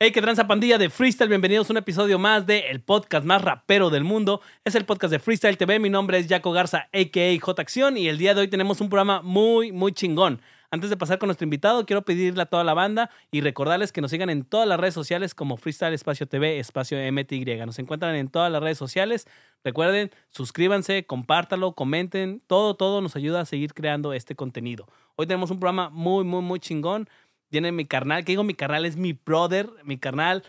Hey, qué tranza pandilla de Freestyle. Bienvenidos a un episodio más de el podcast más rapero del mundo. Es el podcast de Freestyle TV. Mi nombre es Jaco Garza, a.k.a. J Acción. Y el día de hoy tenemos un programa muy, muy chingón. Antes de pasar con nuestro invitado, quiero pedirle a toda la banda y recordarles que nos sigan en todas las redes sociales como Freestyle Espacio TV, Espacio MTY. Nos encuentran en todas las redes sociales. Recuerden, suscríbanse, compártalo, comenten. Todo, todo nos ayuda a seguir creando este contenido. Hoy tenemos un programa muy, muy, muy chingón. Tiene mi carnal, que digo mi carnal, es mi brother, mi carnal,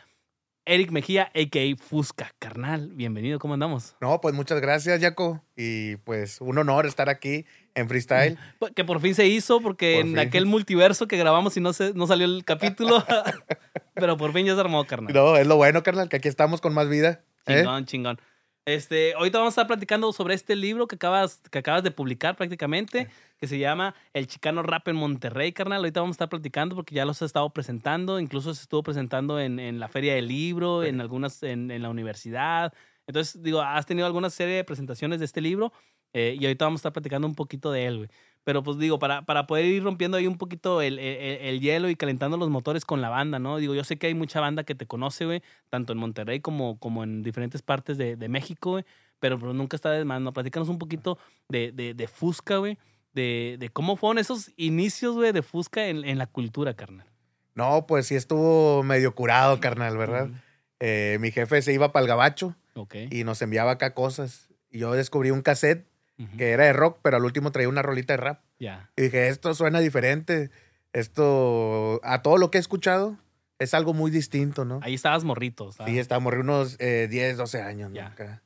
Eric Mejía, a.k.a. Fusca. Carnal, bienvenido, ¿cómo andamos? No, pues muchas gracias, Jaco. Y pues un honor estar aquí en Freestyle. Que por fin se hizo, porque Por en fin. aquel multiverso que grabamos y no, se, no salió el capítulo, pero por fin ya se armó, carnal. No, es lo bueno, carnal, que aquí estamos con más vida. ¿eh? Chingón, chingón. Este, ahorita vamos a estar platicando sobre este libro que acabas, que acabas de publicar prácticamente, que se llama El Chicano Rap en Monterrey, carnal. Ahorita vamos a estar platicando porque ya los he estado presentando, incluso se estuvo presentando en, en la Feria del Libro, en algunas, en, en la universidad. Entonces, digo, has tenido alguna serie de presentaciones de este libro eh, y ahorita vamos a estar platicando un poquito de él, güey. Pero pues digo, para, para poder ir rompiendo ahí un poquito el, el- el hielo y calentando los motores con la banda, ¿no? Digo, yo sé que hay mucha banda que te conoce, güey, tanto en Monterrey como, como en diferentes partes de, de México, güey, pero, pero nunca está de más, ¿no? Platícanos un poquito de, de, de Fusca, güey, de, de cómo fueron esos inicios, güey, de Fusca en, en la cultura, carnal. No, pues sí estuvo medio curado, carnal, ¿verdad? Eh, mi jefe se iba para el gabacho y nos enviaba acá cosas. Y yo descubrí un cassette Que era de rock, pero al último traía una rolita de rap. Y dije, esto suena diferente. Esto, a todo lo que he escuchado, es algo muy distinto, ¿no? Ahí estabas morrito, ¿sabes? Sí, estábamos unos eh, 10, 12 años, ¿no? Ya. Acá.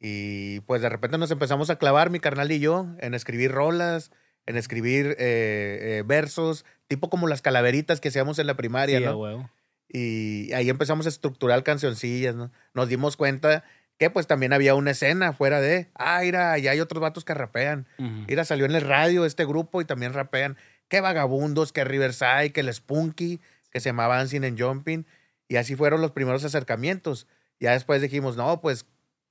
Y pues de repente nos empezamos a clavar, mi carnal y yo, en escribir rolas, en escribir eh, eh, versos, tipo como las calaveritas que hacíamos en la primaria, Sí, a ¿no? huevo. Y ahí empezamos a estructurar cancioncillas, ¿no? Nos dimos cuenta que pues también había una escena fuera de, ah, mira, ya hay otros vatos que rapean. Ujú. Mira, salió en el radio este grupo y también rapean. Qué vagabundos, que Riverside, que el Spunky, que se llamaba Dancing and Jumping. Y así fueron los primeros acercamientos. Ya después dijimos, no, pues,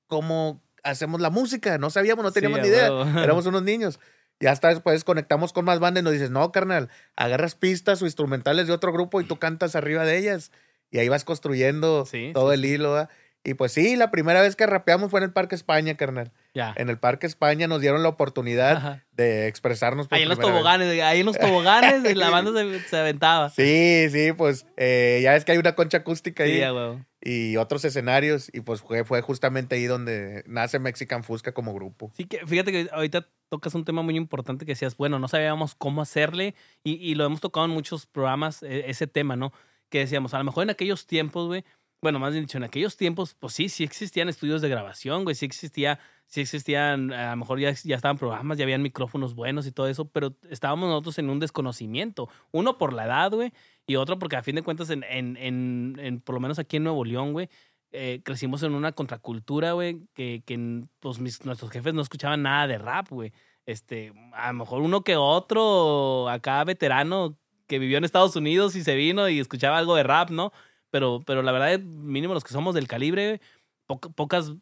¿cómo hacemos la música? No sabíamos, no Sí, teníamos a ni idea. Éramos unos niños. Y hasta después conectamos con más bandas y nos dices, no, carnal, agarras pistas o instrumentales de otro grupo y tú cantas arriba de ellas. Y ahí vas construyendo Sí, todo sí, el hilo. ¿verdad? Y pues sí, la primera vez que rapeamos fue en el Parque España, carnal. Ya. En el Parque España nos dieron la oportunidad Ajá. de expresarnos por Ahí en los vez. toboganes, güey, ahí en los toboganes de la banda se, se aventaba. Sí, sí, pues eh, ya es que hay una concha acústica ahí Sí, a huevo. y otros escenarios y pues fue, fue justamente ahí donde nace Mexican Fusca como grupo. Sí, que fíjate que ahorita tocas un tema muy importante que decías, bueno, no sabíamos cómo hacerle y, y lo hemos tocado en muchos programas, e- ese tema, ¿no? Que decíamos, a lo mejor en aquellos tiempos, güey, bueno, más bien dicho, en aquellos tiempos, pues sí, sí existían estudios de grabación, güey, sí existía, sí existían, a lo mejor ya, ya estaban programas, ya habían micrófonos buenos y todo eso, pero estábamos nosotros en un desconocimiento. Uno por la edad, güey, y otro porque a fin de cuentas, en, en, en, en- por lo menos aquí en Nuevo León, güey, eh, crecimos en una contracultura, güey, que, que pues mis, nuestros jefes no escuchaban nada de rap, güey. Este, a lo mejor uno que otro acá veterano que vivió en Estados Unidos y se vino y escuchaba algo de rap, ¿no? Pero, pero la verdad, mínimo los que somos del calibre, poca- pocas,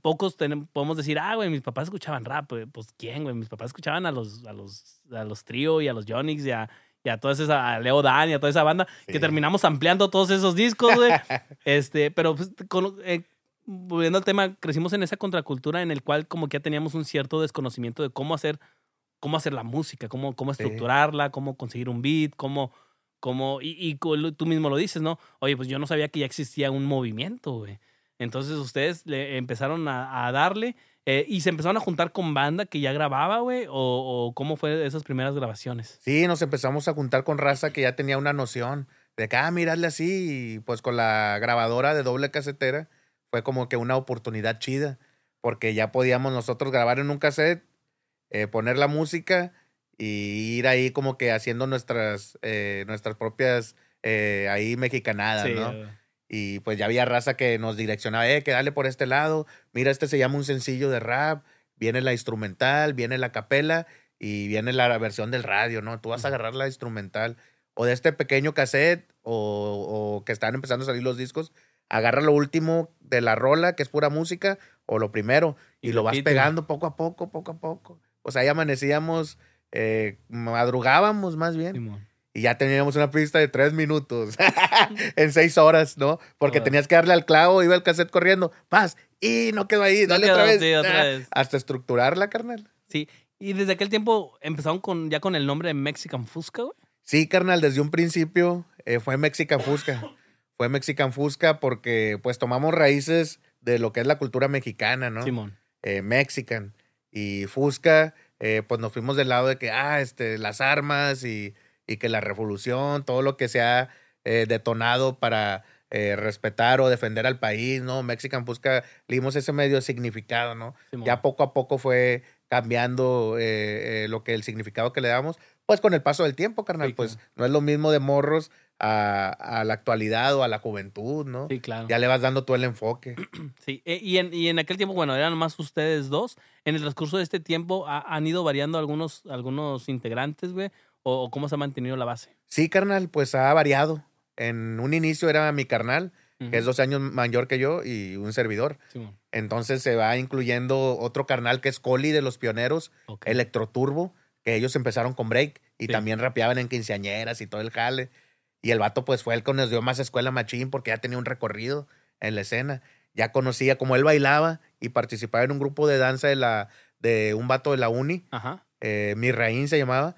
pocos podemos decir, ah, güey, mis papás escuchaban rap, güey. Pues quién, güey, mis papás escuchaban a los, a los, a los Trio y a los Jonix y a, y a toda esa, a Leo Dan y a toda esa banda, que terminamos ampliando todos esos discos, güey. este, pero pues, con- eh, volviendo al tema, crecimos en esa contracultura en el cual como que ya teníamos un cierto desconocimiento de cómo hacer, cómo hacer la música, cómo, cómo estructurarla, cómo conseguir un beat, cómo, cómo, y, y tú mismo lo dices, ¿no? Oye, pues yo no sabía que ya existía un movimiento, güey. Entonces ustedes le empezaron a, a darle eh, y se empezaron a juntar con banda que ya grababa, güey, o, o cómo fue esas primeras grabaciones. Sí, nos empezamos a juntar con raza que ya tenía una noción de que, ah, mirarle así, y pues con la grabadora de doble casetera fue como que una oportunidad chida, porque ya podíamos nosotros grabar en un cassette, eh, poner la música y ir ahí como que haciendo nuestras, eh, nuestras propias eh, ahí mexicanadas, Sí, ¿no? güey. Y pues ya había raza que nos direccionaba, eh, que dale por este lado, mira, este se llama un sencillo de rap, viene la instrumental, viene la capela y viene la versión del radio, ¿no? Tú vas a agarrar la instrumental o de este pequeño cassette o, o que están empezando a salir los discos, agarra lo último de la rola, que es pura música, o lo primero, y, Y lo vas repítelo. pegando poco a poco, poco a poco. O sea, ahí amanecíamos, eh, madrugábamos más bien. Simón. Y ya teníamos una pista de tres minutos en seis horas, ¿no? Porque Joder. tenías que darle al clavo, iba el cassette corriendo, paz, y no quedó ahí, No dale quedó, otra vez. sí, otra Ah, vez. Hasta estructurarla, carnal. Sí. Y desde aquel tiempo empezaron con, ya con el nombre de Mexican Fusca, güey. Sí, carnal, desde un principio eh, fue Mexican Fusca. Fue Mexican Fusca porque pues tomamos raíces de lo que es la cultura mexicana, ¿no? Simón. eh, Mexican. Y Fusca, eh, pues nos fuimos del lado de que, ah, este, las armas y, y que la revolución, todo lo que se ha eh, detonado para eh, respetar o defender al país, ¿no? Mexican Fusca, le dimos ese medio significado, ¿no? Simón. Ya poco a poco fue cambiando lo que el significado que le damos, pues con el paso del tiempo, carnal, Sí, pues no es lo mismo de morros a, a la actualidad o a la juventud, ¿no? Sí, claro. Ya le vas dando tú el enfoque. Sí, e- y en, y en aquel tiempo, bueno, eran más ustedes dos. En el transcurso de este tiempo ha- han ido variando algunos, algunos integrantes, güey, o, cómo se ha mantenido la base. Sí, carnal, pues ha variado. En un inicio era mi carnal, que es Ujú. dos años mayor que yo y un servidor. Simón. Entonces se va incluyendo otro carnal que es Coli de los pioneros, Ok. Electroturbo, que ellos empezaron con break y Sí. también rapeaban en quinceañeras y todo el jale. Y el vato pues fue el que nos dio más escuela machín porque ya tenía un recorrido en la escena. Ya conocía como él bailaba y participaba en un grupo de danza de, la, de un vato de la uni Ajá. eh, Misraín se llamaba.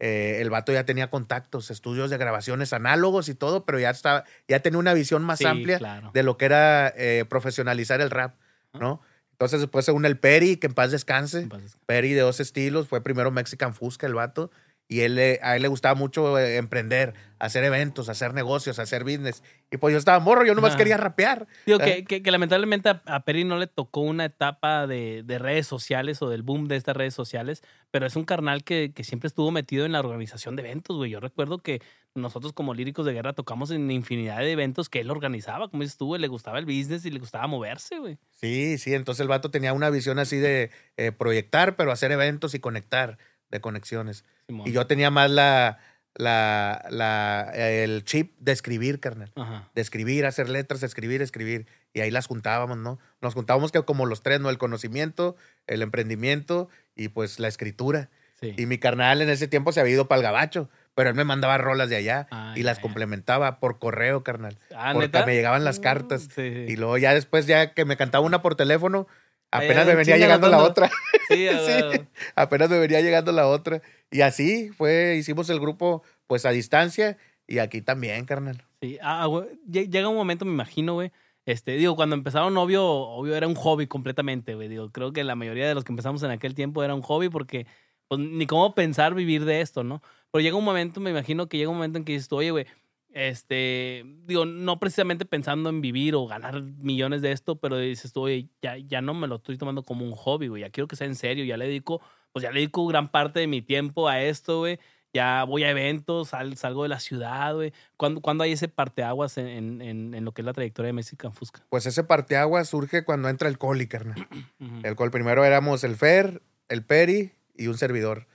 Eh, el vato ya tenía contactos, estudios de grabaciones análogos y todo, pero ya estaba, ya tenía una visión más Sí, amplia claro. de lo que era eh, profesionalizar el rap, ¿no? Entonces después se une el Peri, que en paz descanse. Entonces, Peri de dos estilos, fue primero Mexican Fusca el vato, y él, a él le gustaba mucho eh, emprender, hacer eventos, hacer negocios, hacer business. Y pues yo estaba morro, yo nomás Ajá. quería rapear. Digo que, que, que lamentablemente a, a Peri no le tocó una etapa de, de redes sociales o del boom de estas redes sociales, pero es un carnal que, que siempre estuvo metido en la organización de eventos, güey. Yo recuerdo que nosotros como líricos de guerra tocamos en infinidad de eventos que él organizaba, como dices tú, güey, le gustaba el business y le gustaba moverse, güey. Sí, sí, entonces el vato tenía una visión así de eh, proyectar, pero hacer eventos y conectar, de conexiones. Simón. Y yo tenía más la, la, la, el chip de escribir, carnal. Ajá. De escribir, hacer letras, escribir, escribir. Y ahí las juntábamos, ¿no? Nos juntábamos que como los tres, ¿no? El conocimiento, el emprendimiento y pues la escritura. Sí. Y mi carnal en ese tiempo se había ido para el gabacho, pero él me mandaba rolas de allá Ah, y ya, las ya. complementaba por correo, carnal. Ah, porque ¿neta? me llegaban las Mm, cartas. Sí, sí. Y luego ya después, ya que me cantaba una por teléfono, apenas en me venía llegando la otra. Sí, a Sí. apenas me venía llegando la otra. Y así fue, hicimos el grupo pues a distancia y aquí también, carnal. Sí, ah, lle- llega un momento, me imagino, güey. Este, digo, cuando empezaron, obvio, obvio era un hobby completamente, güey. Digo, creo que la mayoría de los que empezamos en aquel tiempo era un hobby porque, pues, ni cómo pensar vivir de esto, ¿no? Pero llega un momento, me imagino que llega un momento en que dices tú, oye, güey, este, digo, no precisamente pensando en vivir o ganar millones de esto, pero dices tú, oye, ya, ya no me lo estoy tomando como un hobby, güey. Ya quiero que sea en serio, ya le dedico, pues ya le dedico gran parte de mi tiempo a esto, güey. Ya voy a eventos, sal- salgo de la ciudad, güey. ¿Cuándo, cuándo hay ese parteaguas en, en, en, lo que es la trayectoria de Mexican Fusca? Pues ese parteaguas surge cuando entra el coli, carnal. El col primero éramos el Fer, el Peri y un servidor.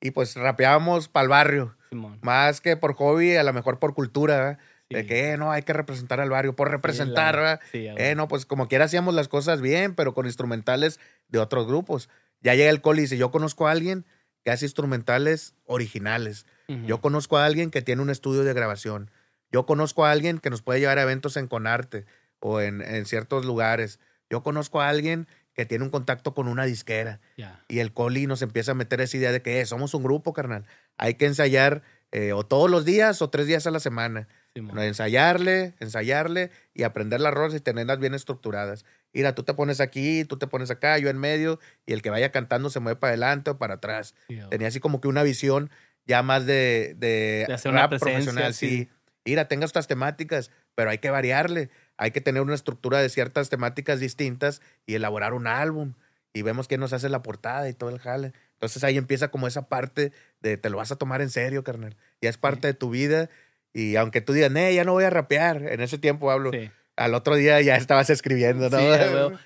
Y pues rapeábamos para el barrio. Simón. Más que por hobby, a lo mejor por cultura, ¿verdad? De que, eh, no, hay que representar al barrio, por Sí, representar, la- ¿verdad? Sí, a Eh, no, pues como quiera hacíamos las cosas bien, pero con instrumentales de otros grupos. Ya llega el coli y dice, yo conozco a alguien que hace instrumentales originales. Yo conozco a alguien que tiene un estudio de grabación. Yo conozco a alguien que nos puede llevar a eventos en Conarte o en, en ciertos lugares. Yo conozco a alguien que tiene un contacto con una disquera. Y el coli nos empieza a meter esa idea de que eh, somos un grupo, carnal. Hay que ensayar eh, o todos los días o tres días a la semana. Ensayarle, ensayarle y aprender las rolas y tenerlas bien estructuradas. Mira, tú te pones aquí, tú te pones acá, yo en medio, y el que vaya cantando se mueve para adelante o para atrás. Sí. Tenía así como que una visión ya más de, de, De hacer una rap profesional. sí. Sí. Mira, tenga estas temáticas, pero hay que variarle. Hay que tener una estructura de ciertas temáticas distintas y elaborar un álbum. Y vemos quién nos hace la portada y todo el jale. Entonces ahí empieza como esa parte de te lo vas a tomar en serio, carnal. Ya es parte de tu vida. Y aunque tú digas, eh, ya no voy a rapear, en ese tiempo hablo. Sí. Al otro día ya estabas escribiendo, ¿no?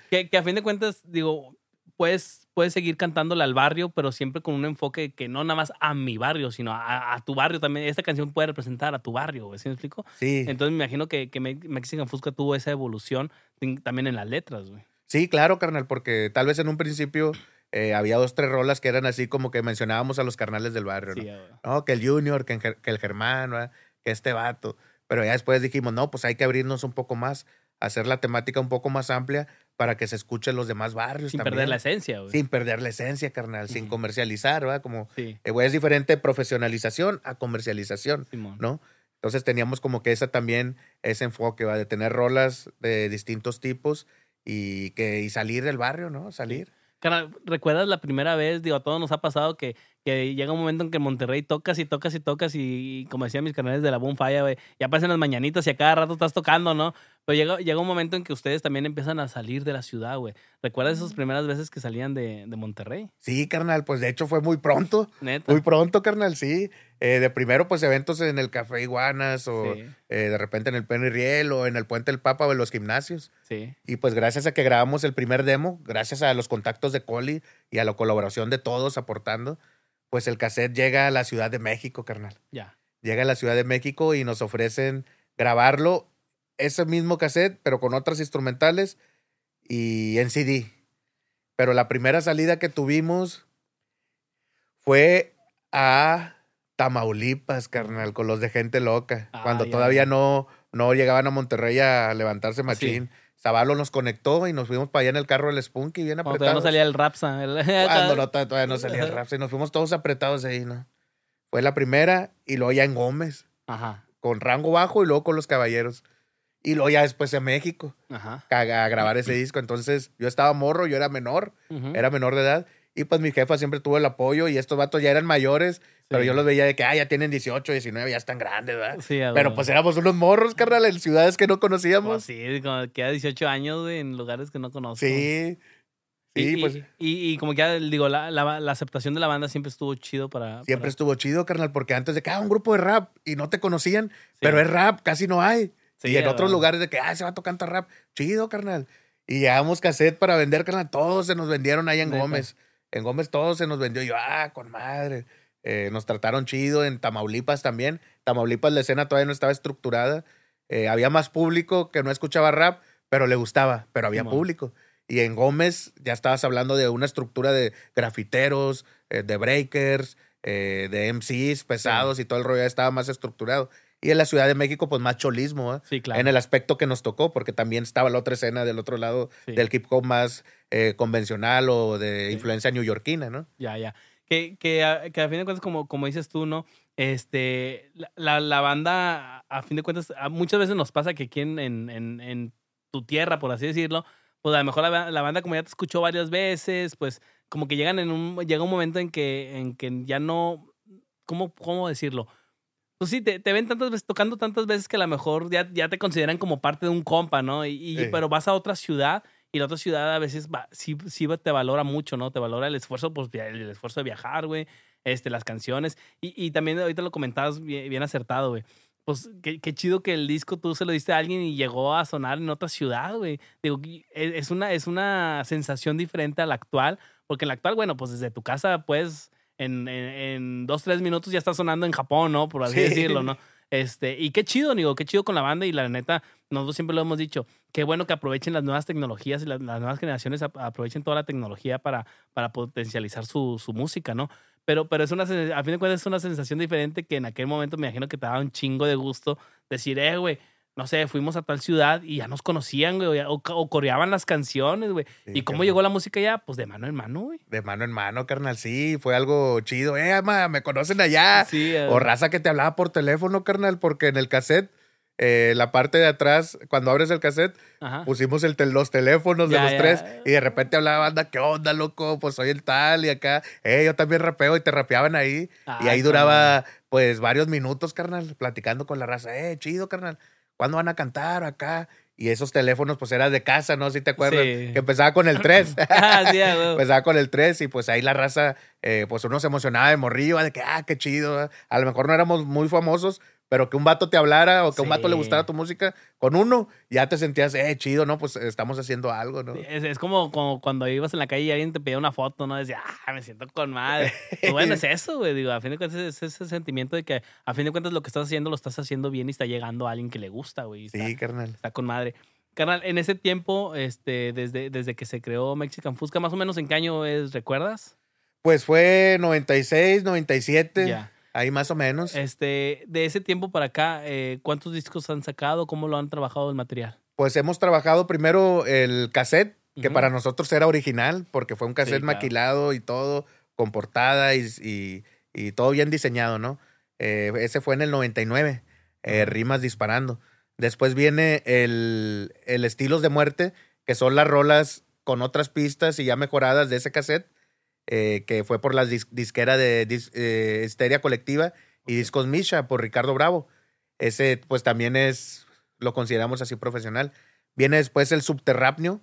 Sí, que a fin de cuentas, digo, puedes, puedes seguir cantándole al barrio, pero siempre con un enfoque que no nada más a mi barrio, sino a, a tu barrio también. Esta canción puede representar a tu barrio, ¿sí me explico? Sí. Entonces me imagino que, que Me- Mexican Fusca tuvo esa evolución también en las letras, güey. Sí, claro, carnal, porque tal vez en un principio eh, había dos, tres rolas que eran así como que mencionábamos a los carnales del barrio, ¿no? Sí. No, que el Junior, que, el Ger- que el Germán, ¿verdad? que este vato. Pero ya después dijimos, no, pues hay que abrirnos un poco más, hacer la temática un poco más amplia para que se escuchen los demás barrios Sin también. perder la esencia, güey. Sin perder la esencia, carnal, sin comercializar, ¿verdad? Como, Sí, eh, güey, es diferente profesionalización a comercialización, Simón. ¿no? Entonces teníamos como que esa también, ese enfoque, ¿va? De tener rolas de distintos tipos y, que, y salir del barrio, ¿no? Salir. Carnal, ¿recuerdas la primera vez? Digo, a todos nos ha pasado que, que llega un momento en que Monterrey tocas y tocas y tocas y, como decían mis canales de la Boom Fire, güey, ya pasan las mañanitas y a cada rato estás tocando, ¿no? Pero llega, llega un momento en que ustedes también empiezan a salir de la ciudad, güey. ¿Recuerdas esas primeras veces que salían de, de Monterrey? Sí, carnal, pues de hecho fue muy pronto. Neta. Muy pronto, carnal, sí. Eh, de primero, pues eventos en el Café Iguanas o Sí, eh, de repente en el Penny Riel o en el Puente del Papa o en los gimnasios. sí. Y pues gracias a que grabamos el primer demo, gracias a los contactos de Coli y a la colaboración de todos aportando, pues el cassette llega a la Ciudad de México, carnal. Ya. Llega a la Ciudad de México y nos ofrecen grabarlo, ese mismo cassette, pero con otras instrumentales y en CD. Pero la primera salida que tuvimos fue a Tamaulipas, carnal, con los de gente loca. Ah, cuando todavía no, no llegaban a Monterrey a levantarse machín. Zabalo nos conectó y nos fuimos para allá en el carro del Spunky, bien Cuando todavía no apretados. salía el Rapsa. el- Cuando no, todavía no salía el rap. Y nos fuimos todos apretados ahí, ¿no? Fue la primera y luego ya en Gómez, Ajá, con rango bajo y luego con los caballeros. Y luego ya después en México ajá. a, a grabar ese disco. Entonces yo estaba morro, yo era menor, ujú. era menor de edad. Y pues mi jefa siempre tuvo el apoyo y estos vatos ya eran mayores, pero yo los veía de que, ah, ya tienen 18, 19, ya están grandes, ¿verdad? Sí, Pero pues éramos unos morros, carnal, en ciudades que no Pues conocíamos. sí, como que a 18 años, güey, en lugares que no conozco. Sí. Sí, y, pues Y, y como que ya digo, la, la- la aceptación de la banda siempre estuvo chido para. siempre para- estuvo chido, carnal, porque antes de que, ah, un grupo de rap y no te conocían, Sí. pero es rap, casi no hay. Sí, y en otros lugares de que, ah, ese vato canta rap, chido, carnal. Y llevamos cassette para vender, carnal, todos se nos vendieron ahí en. Gómez. En Gómez todos se nos vendió. Yo, ah, con madre. Eh, nos trataron chido en Tamaulipas también. Tamaulipas la escena todavía no estaba estructurada. Eh, había más público que no escuchaba rap, pero le gustaba, pero había público. Y en Gómez ya estabas hablando de una estructura de grafiteros, eh, de breakers, de MCs pesados y todo el rollo ya estaba más estructurado. Y en la Ciudad de México, pues más cholismo, ¿eh? Sí, claro. en el aspecto que nos tocó, porque también estaba la otra escena del otro lado Sí. del hip hop más eh, convencional o de Sí. influencia neoyorquina, ¿no? Ya, ya. Que, que, a, que a fin de cuentas, como, como dices tú, ¿no? Este, la, la, banda, a fin de cuentas, muchas veces nos pasa que aquí en, en, en, en tu tierra, por así decirlo, pues a lo mejor la, la banda, como ya te escuchó varias veces, pues como que llegan en un, llega un momento en que, en que ya no, ¿cómo, cómo decirlo? Pues sí, te, te ven tantas veces, tocando tantas veces que a lo mejor ya, ya te consideran como parte de un compa, ¿no? Y, y- Sí. pero vas a otra ciudad y la otra ciudad a veces va, sí, sí te valora mucho, ¿no? Te valora el esfuerzo, pues el esfuerzo de viajar, güey, este, las canciones. Y, y también ahorita lo comentabas bien, bien acertado, güey. Pues qué, qué chido que el disco tú se lo diste a alguien y llegó a sonar en otra ciudad, güey. Digo, es es una, es una sensación diferente a la actual, porque en la actual, bueno, pues desde tu casa, pues, en, en, en dos, tres minutos ya está sonando en Japón, ¿no? Por así Sí. decirlo, ¿no? Este, y qué chido, digo, qué chido con la banda y la neta, nosotros siempre lo hemos dicho, qué bueno que aprovechen las nuevas tecnologías y las, las nuevas generaciones ap- aprovechen toda la tecnología para, para potencializar su, su música, ¿no? Pero, pero es una, a fin de cuentas es una sensación diferente que en aquel momento me imagino que te daba un chingo de gusto decir, eh, güey, no sé, fuimos a tal ciudad y ya nos conocían, güey, o, o coreaban las canciones, güey. Sí, ¿Y cómo carnal. llegó la música ya? Pues de mano en mano, güey. De mano en mano, carnal, sí, fue algo chido. Eh, ama, me conocen allá. Sí, eh, O raza que te hablaba por teléfono, carnal, porque en el cassette, eh, la parte de atrás, cuando abres el cassette, ajá. pusimos el tel- los teléfonos de Ya, los ya. tres y de repente hablaba banda, ¿qué onda, loco? Pues soy el tal y acá, eh, yo también rapeo y te rapeaban ahí. y Ah, ahí duraba, pues, varios minutos, carnal, platicando con la raza, eh, chido, carnal, ¿cuándo van a cantar acá? Y esos teléfonos, pues era de casa, ¿no? Si te acuerdas. Sí. Que empezaba con el 3. Ah, sí, empezaba con el 3 y pues ahí la raza, eh, pues uno se emocionaba de morrillo, de que, ah, qué chido. A lo mejor no éramos muy famosos, pero que un vato te hablara o que a un vato le gustara tu música con uno, ya te sentías, eh, chido, ¿no? Pues estamos haciendo algo, ¿no? Es, es como, como cuando ibas en la calle y alguien te pedía una foto, ¿no? Decía, ah, me siento con madre. Pues bueno, es eso, güey. Digo, a fin de cuentas es ese sentimiento de que a fin de cuentas lo que estás haciendo lo estás haciendo bien y está llegando a alguien que le gusta, güey. Está, Sí, carnal. está con madre. Carnal, en ese tiempo, este, desde, desde que se creó Mexican Fusca, más o menos en qué año es, ¿recuerdas? Pues fue 96, 97, Ya. Ahí más o menos. Este, de ese tiempo para acá, eh, ¿cuántos discos han sacado? ¿Cómo lo han trabajado el material? Pues hemos trabajado primero el cassette, que para nosotros era original, porque fue un cassette maquilado y todo, con portada y, y- y todo bien diseñado, ¿no? Eh, ese fue en el 99, eh, rimas disparando. Después viene el, el Estilos de Muerte, que son las rolas con otras pistas y ya mejoradas de ese cassette, eh, que fue por la dis- disquera de dis- eh, Histeria Colectiva y Discos Misha por Ricardo Bravo. Ese, pues también es, lo consideramos así profesional. Viene después el Subterráneo,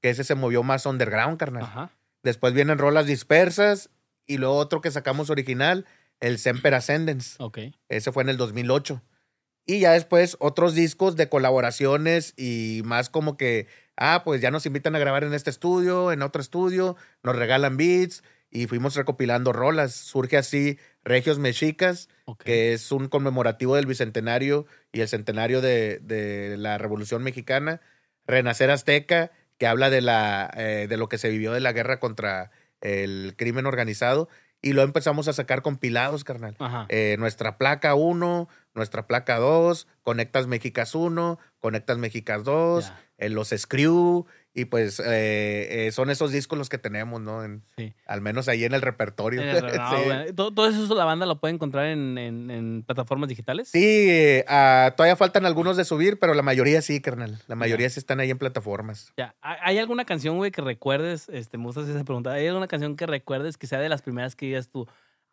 que ese se movió más underground, carnal. Ajá. Después vienen rolas dispersas y luego otro que sacamos original, el Semper Ascendens. Ok. Ese fue en el 2008. Y ya después otros discos de colaboraciones y más como que, ah, pues ya nos invitan a grabar en este estudio, en otro estudio, nos regalan beats y fuimos recopilando rolas. Surge así Regios Mexicas, que es un conmemorativo del bicentenario y el centenario de, de la Revolución Mexicana. Renacer Azteca, que habla de, la, eh, de lo que se vivió de la guerra contra el crimen organizado. Y lo empezamos a sacar compilados, carnal. Eh, nuestra placa 1, nuestra placa 2, Conectas Méxicas 1, Conectas Méxicas 2, Ya. Eh, los Screw, y pues eh, eh, son esos discos los que tenemos, ¿no? En- Sí. al menos ahí en el repertorio. En el- no, Sí. güey. ¿Todo, todo eso la banda lo puede encontrar en, en- en plataformas digitales? Sí, eh, ah, todavía faltan algunos de subir, pero la mayoría sí, carnal. La mayoría sí están ahí en plataformas. Ya. ¿Hay hay alguna canción, güey, que recuerdes? Este, me gusta hacer esa pregunta. ¿Hay alguna canción que recuerdes que sea de las primeras que digas tú?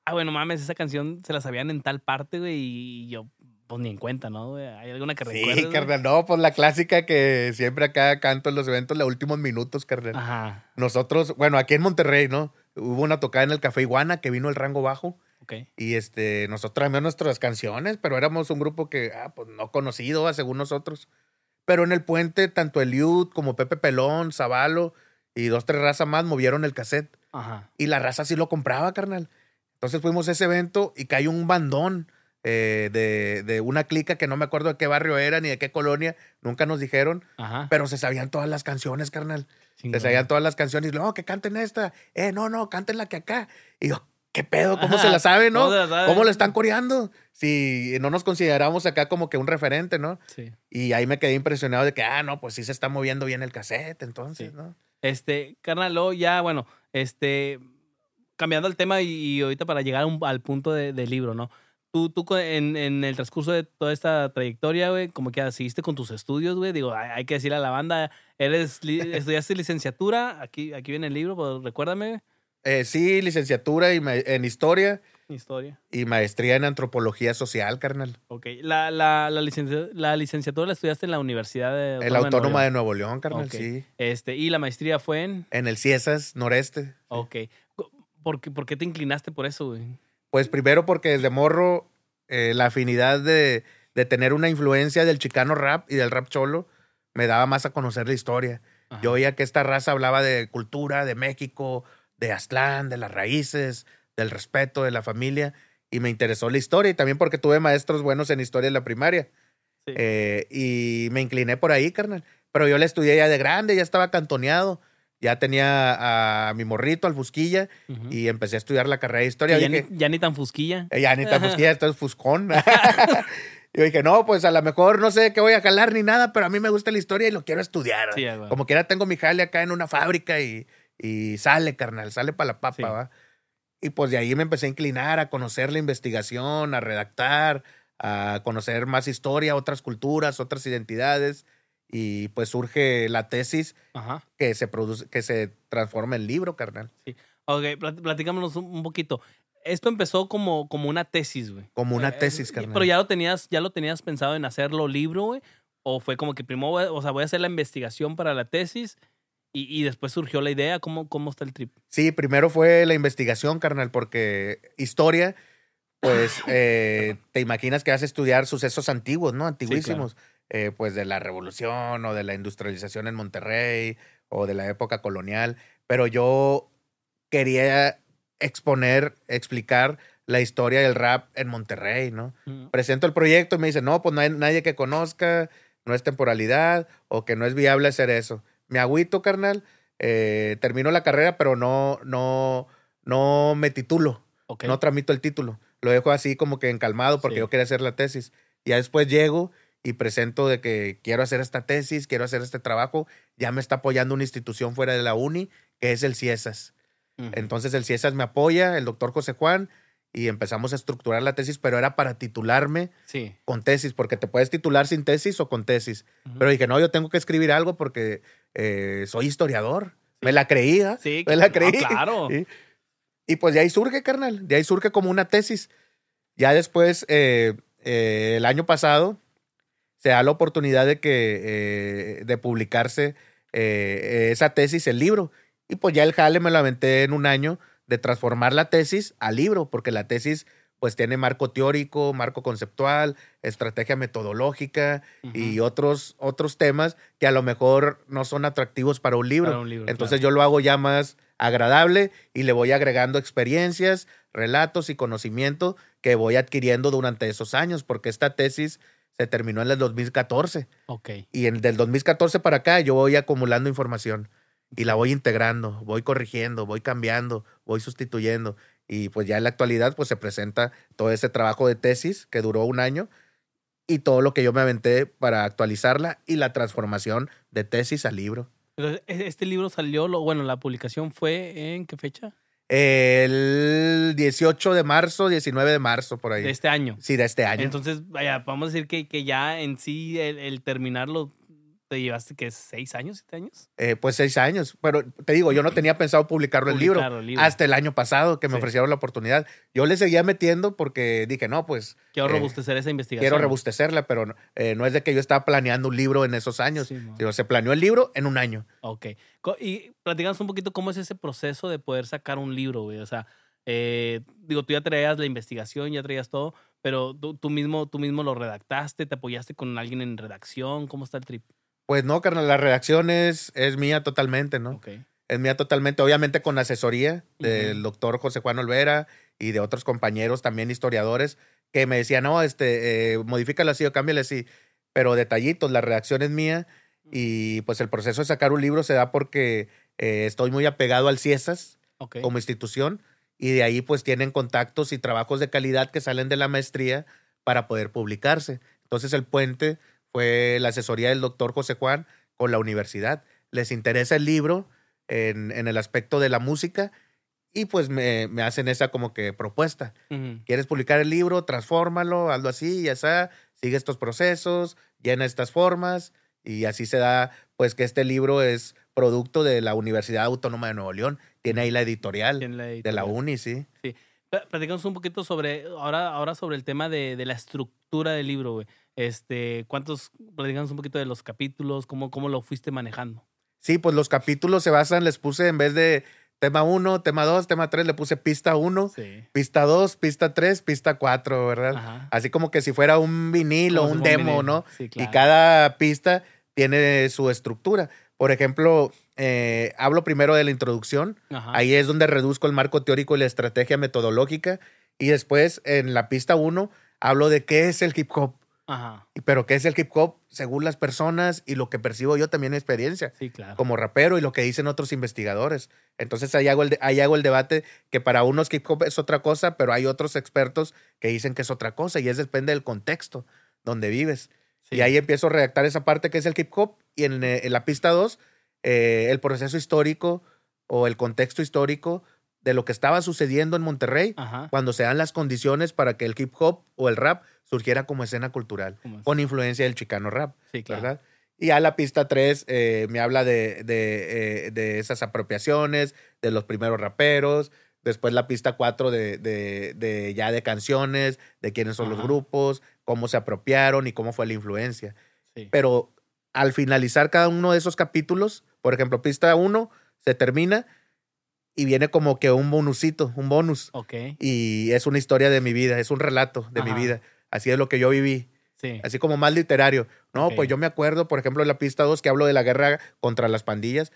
Ah, bueno, mames, esa canción se la sabían en tal parte, güey, y yo, pues ni en cuenta, ¿no? ¿Hay alguna que recuerdes? Sí, carnal. No, pues la clásica que siempre acá canto en los eventos, los últimos minutos, carnal. Ajá. Nosotros, bueno, aquí en Monterrey, ¿no? Hubo una tocada en el Café Iguana que vino el rango bajo. Ok. Y este, nosotros traíamos nuestras canciones, pero éramos un grupo que, ah, pues no conocido, ah, según nosotros. Pero en el puente, tanto Eliud como Pepe Pelón, Zavalo y dos, tres razas más movieron el cassette. Ajá. Y la raza sí lo compraba, carnal. Entonces fuimos a ese evento y cayó un bandón eh, de, de una clica que no me acuerdo de qué barrio era ni de qué colonia, nunca nos dijeron, Ajá. pero se sabían todas las canciones, carnal. Se sabían todas las canciones. Y luego, que canten esta. Eh, no, no, canten la que acá. Y yo, ¿qué pedo? ¿Cómo se la sabe, no? ¿Cómo la sabe? ¿Cómo lo están coreando? Si no nos consideramos acá como que un referente, ¿no? Sí. Y ahí me quedé impresionado de que, ah, no, pues sí se está moviendo bien el cassette, entonces, Sí. ¿no? Este, carnal, luego ya, bueno, este, cambiando el tema y, y ahorita para llegar un- al punto de- del libro, ¿no? Tú, tú en, en el transcurso de toda esta trayectoria, güey, como que seguiste con tus estudios, güey. Digo, hay, hay que decirle a la banda, eres, li- estudiaste licenciatura, aquí, aquí viene el libro, pues, recuérdame, Eh, sí, licenciatura y en historia historia. y maestría en antropología social, carnal. Ok, la, la, la, licencia- la licenciatura la estudiaste en la Universidad de El Autónoma de Nuevo León, carnal, Ok. sí. Este, y la maestría fue en... En el Ciesas Noreste. Ok. ¿Por qué, por qué te inclinaste por eso, güey? Pues primero porque desde morro eh, la afinidad de, de tener una influencia del chicano rap y del rap cholo me daba más a conocer la historia. Ajá. Yo oía que esta raza hablaba de cultura, de México, de Aztlán, de las raíces, del respeto, de la familia, y me interesó la historia y también porque tuve maestros buenos en historia en la primaria. Sí. Eh, y me incliné por ahí, carnal. Pero yo la estudié ya de grande, ya estaba cantoneado, ya tenía a mi morrito, al Fusquilla, y empecé a estudiar la carrera de historia. Ya, Dije, ni, ya ni tan fusquilla. eh, Ya ni tan fusquilla, esto es fuscón. Yo dije, no, pues a lo mejor no sé qué voy a jalar ni nada, pero a mí me gusta la historia y lo quiero estudiar. Sí, güey. Como quiera tengo mi jale acá en una fábrica y, y sale, carnal, sale para la papa, Sí. ¿va? Y pues de ahí me empecé a inclinar a conocer la investigación, a redactar, a conocer más historia, otras culturas, otras identidades. Y pues surge la tesis Ajá. que se produce, que se transforma en libro, carnal. Ok, plat- platícanos un, poquito. Esto empezó como, como una tesis, güey. Como una Eh, tesis, eh, carnal. Pero ya lo tenías, ya lo tenías pensado en hacerlo libro, güey. ¿O fue como que primero, o sea, voy a hacer la investigación para la tesis y, y después surgió la idea? ¿Cómo, ¿Cómo está el trip? Sí, primero fue la investigación, carnal, porque historia, pues eh, te imaginas que vas a estudiar sucesos antiguos, ¿no? Antiguísimos. Eh, pues de la revolución o de la industrialización en Monterrey o de la época colonial. Pero yo quería exponer, explicar la historia del rap en Monterrey, ¿no? Mm, presento el proyecto y me dice, no, pues no hay nadie que conozca, no es temporalidad o que no es viable hacer eso. Me agüito, carnal, eh, termino la carrera, pero no, no, no me titulo, Ok. no tramito el título. Lo dejo así como que encalmado porque Sí. yo quería hacer la tesis. Ya después llego y presento de que quiero hacer esta tesis, quiero hacer este trabajo. Ya me está apoyando una institución fuera de la uni, que es el CIESAS. Ujú. Entonces el CIESAS me apoya, el doctor José Juan, y empezamos a estructurar la tesis, pero era para titularme Sí. con tesis, porque te puedes titular sin tesis o con tesis. Pero dije, no, yo tengo que escribir algo porque eh, soy historiador. Me la creía. Sí, me la no, creí. claro. Y, y pues de ahí surge, carnal. De ahí surge como una tesis. Ya después, eh, eh, el año pasado, se da la oportunidad de que eh, de publicarse eh, esa tesis, el libro. Y pues ya el jale me lo aventé en un año de transformar la tesis a libro, porque la tesis pues tiene marco teórico, marco conceptual, estrategia metodológica y otros, otros temas que a lo mejor no son atractivos para un libro. Para un libro, Entonces claro. yo lo hago ya más agradable y le voy agregando experiencias, relatos y conocimiento que voy adquiriendo durante esos años, porque esta tesis se terminó en el 2014 Ok. y en, del 2014 para acá yo voy acumulando información y la voy integrando, voy corrigiendo, voy cambiando, voy sustituyendo y pues ya en la actualidad pues se presenta todo ese trabajo de tesis que duró un año y todo lo que yo me aventé para actualizarla y la transformación de tesis a libro. Entonces, e- este libro salió, lo, bueno, la publicación fue en qué fecha? El 18 de marzo, 19 de marzo, por ahí. De este año. Sí, de este año. Entonces, vaya, vamos a decir que, que ya en sí el, el terminarlo te llevaste que seis años, siete años. Eh, pues seis años. Pero te digo, yo no tenía pensado publicarlo el libro Publicarlo, el libro. hasta el año pasado que me Sí. ofrecieron la oportunidad. Yo le seguía metiendo porque dije, no, pues Quiero eh, robustecer esa investigación. quiero rebustecerla, pero no- eh, no es de que yo estaba planeando un libro en esos años, Sí, sino se planeó el libro en un año. Ok. Y platicamos un poquito cómo es ese proceso de poder sacar un libro, güey. O sea, eh, digo, tú ya traías la investigación, ya traías todo, pero tú, tú mismo, tú mismo lo redactaste, te apoyaste con alguien en redacción. ¿Cómo está el trip? Pues no, carnal, la redacción es, es mía totalmente, ¿no? Ok. Es mía totalmente, obviamente con asesoría del doctor José Juan Olvera y de otros compañeros también historiadores que me decían, no, este, eh, modifícalo así o cámbiale así. Pero detallitos, la redacción es mía y pues el proceso de sacar un libro se da porque eh, estoy muy apegado al CIESAS como institución y de ahí pues tienen contactos y trabajos de calidad que salen de la maestría para poder publicarse. Entonces el puente fue la asesoría del doctor José Juan con la universidad. Les interesa el libro en, en el aspecto de la música y pues me, me hacen esa como que propuesta. Ujú. ¿Quieres publicar el libro? Transfórmalo, hazlo así, ya está, sigue estos procesos, llena estas formas y así se da pues que este libro es producto de la Universidad Autónoma de Nuevo León. Tiene ahí la editorial la de la editorial. uni, sí. Pla- Platicamos un poquito sobre, ahora, ahora sobre el tema de, de la estructura del libro, güey. Este, ¿cuántos, platicamos un poquito de los capítulos, cómo, cómo lo fuiste manejando? Sí, pues los capítulos se basan, les puse en vez de tema 1, tema 2, tema 3, le puse pista 1, Sí. pista 2, pista 3, pista 4, ¿verdad? Ajá. Así como que si fuera un vinil o Como un demo. ¿no? Sí, Y claro. cada pista tiene su estructura. Por ejemplo, eh, hablo primero de la introducción. Ajá. Ahí es donde reduzco el marco teórico y la estrategia metodológica. Y después, en la pista 1, hablo de qué es el hip hop. Ajá. Pero qué es el hip hop según las personas y lo que percibo yo también en experiencia Sí, claro. como rapero y lo que dicen otros investigadores. Entonces ahí hago, el de- ahí hago el debate que para unos hip hop es otra cosa, pero hay otros expertos que dicen que es otra cosa y es depende del contexto donde vives. Sí. Y ahí empiezo a redactar esa parte que es el hip hop y en, eh, en la pista 2 el proceso histórico o el contexto histórico de lo que estaba sucediendo en Monterrey Ajá. cuando se dan las condiciones para que el hip hop o el rap surgiera como escena cultural, con influencia del chicano rap. Sí, claro. ¿verdad? Y a la pista 3 me habla de, de, eh, de esas apropiaciones, de los primeros raperos. Después la pista 4 de, de, ya de canciones, de quiénes son los grupos, cómo se apropiaron y cómo fue la influencia. Sí. pero al finalizar cada uno de esos capítulos, por ejemplo, pista 1 se termina y viene como que un bonusito, un bonus. Ok. Y es una historia de mi vida, es un relato de mi vida. Así es lo que yo viví, Sí. así como más literario. No, pues yo me acuerdo, por ejemplo, en la pista 2 que hablo de la guerra contra las pandillas.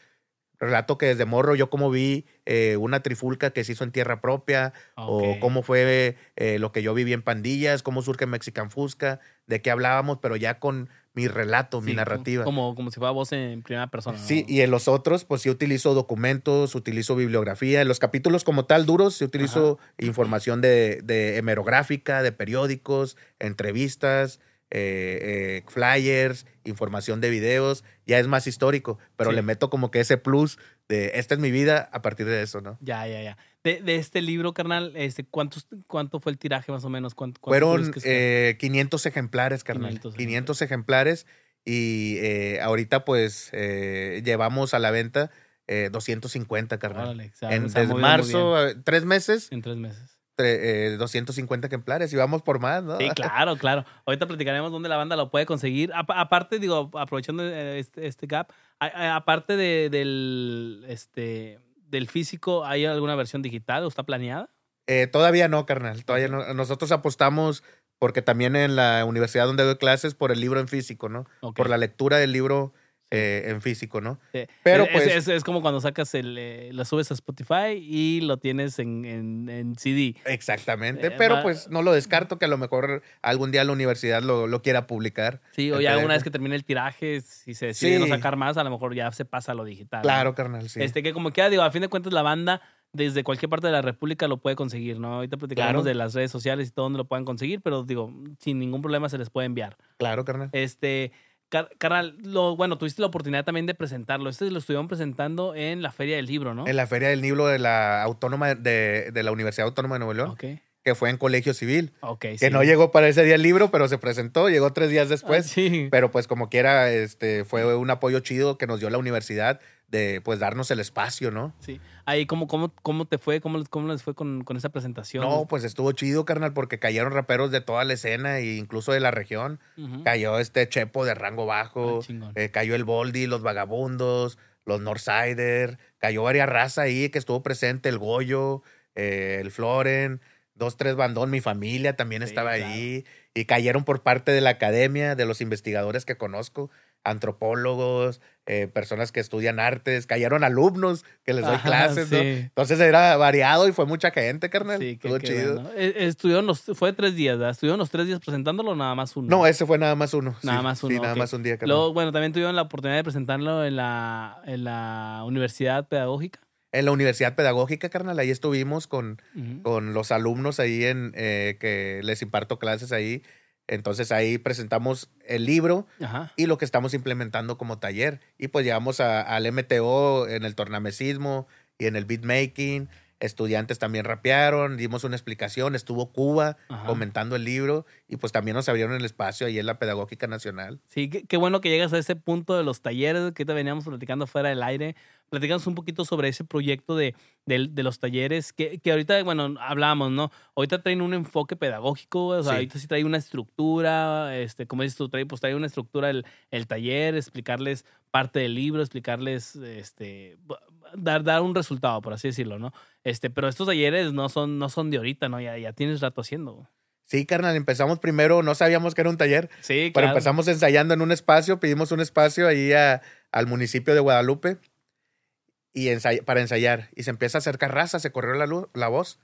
Relato que desde morro yo como vi eh, una trifulca que se hizo en tierra propia, o cómo fue eh, lo que yo viví en pandillas, cómo surge Mexican Fusca, de qué hablábamos, pero ya con mi relato, mi narrativa. Como, como si fuera voz en primera persona. ¿no? Sí, y en los otros, pues sí utilizo documentos, utilizo bibliografía. En los capítulos como tal duros, sí utilizo información de, de hemerográfica, de periódicos, entrevistas, eh, eh, flyers, información de videos. Ya es más histórico, pero Sí. le meto como que ese plus de esta es mi vida a partir de eso, ¿no? Ya, ya, ya. De, de este libro, carnal, este, ¿cuántos, ¿cuánto fue el tiraje más o menos? ¿Cuánto, cuánto Fueron eh, 500 ejemplares, carnal. 500 500, ejemplares. Y eh, ahorita, pues, eh, llevamos a la venta eh, 250, carnal. Órale, en, desde marzo, tres meses. En tres meses. Eh, 250 ejemplares. Y vamos por más, ¿no? Sí, claro, claro. Ahorita platicaremos dónde la banda lo puede conseguir. Apa- aparte, digo, aprovechando eh, este, este gap, a- a- aparte de- del, este, del físico, ¿hay alguna versión digital o está planeada? Eh, todavía no, carnal. Todavía no. Nosotros apostamos, porque también en la universidad donde doy clases, por el libro en físico, ¿no? Por la lectura del libro eh, en físico, ¿no? Sí. Pero, es, pues- es, es como cuando sacas el, eh, lo subes a Spotify y lo tienes en, en, en CD. Exactamente. Eh, Pero va- pues no lo descarto que a lo mejor algún día la universidad lo, lo quiera publicar. Sí, o ya una vez que termine el tiraje, si se decide no Sí. sacar más, a lo mejor ya se pasa a lo digital. ¿no? Claro, carnal, sí. Este, que como quiera, digo, a fin de cuentas la banda desde cualquier parte de la República lo puede conseguir, ¿no? Ahorita platicaremos Claro. de las redes sociales y todo donde lo puedan conseguir, pero digo, sin ningún problema se les puede enviar. Claro, carnal. Este, car- carnal, lo, bueno, tuviste la oportunidad también de presentarlo. Este lo estuvieron presentando en la Feria del Libro, ¿no? En la Feria del Libro de la Autónoma de, de la Universidad Autónoma de Nuevo León, que fue en Colegio Civil. Que sí. no llegó para ese día el libro, pero se presentó, llegó tres días Ah, después. sí. Pero pues como quiera, este, fue un apoyo chido que nos dio la universidad de pues darnos el espacio, ¿no? Sí. Ahí, ¿cómo, cómo, cómo te fue? ¿Cómo, cómo les fue con, con esa presentación? No, pues estuvo chido, carnal, porque cayeron raperos de toda la escena e incluso de la región. Ujú. Cayó este Chepo de rango bajo, Ah, eh, cayó el Boldi, los Vagabundos, los Northsider, cayó varias razas ahí que estuvo presente, el Goyo, eh, el Floren, dos, tres bandón, mi familia también Sí, estaba claro. ahí. Y cayeron por parte de la academia, de los investigadores que conozco, antropólogos, eh, personas que estudian artes, cayeron alumnos que les doy Ajá, clases, ¿no? sí. Entonces era variado y fue mucha gente, carnal. Sí, Estuvo qué chido. bueno. Eh, eh, estuvieron los, fue tres días, ¿verdad? ¿Estuvieron los tres días presentándolo nada más uno? No, ese fue nada más uno. Nada sí, más Sí, uno, nada ok. más un día, carnal. Luego, bueno, también tuvieron la oportunidad de presentarlo en la, en la Universidad Pedagógica. En la Universidad Pedagógica, carnal, ahí estuvimos con, con los alumnos ahí en eh, que les imparto clases ahí. Entonces ahí presentamos el libro Ajá. y lo que estamos implementando como taller. Y pues llegamos a- al MTO en el tornamesismo y en el beatmaking. Estudiantes también rapearon, dimos una explicación, estuvo Cuba Ajá. comentando el libro y pues también nos abrieron el espacio ahí en la Pedagógica Nacional. Sí, qué, qué bueno que llegas a ese punto de los talleres que te veníamos platicando fuera del aire. Platicamos un poquito sobre ese proyecto de, de los talleres que, que ahorita, bueno, hablábamos, ¿no? Ahorita traen un enfoque pedagógico, o sea, Sí. ahorita sí trae una estructura, este, como dices tú, trae, pues trae una estructura el, el taller, explicarles parte del libro, explicarles, este, dar, dar un resultado, por así decirlo, ¿no? Este, pero estos talleres no son, no son de ahorita, ¿no? Ya, ya tienes rato haciendo. Sí, carnal, empezamos primero, no sabíamos que era un taller, Sí, Pero claro. empezamos ensayando en un espacio, pedimos un espacio ahí a- al municipio de Guadalupe y ensay- para ensayar. Y se empieza a acercar raza, se corrió la, lu- la voz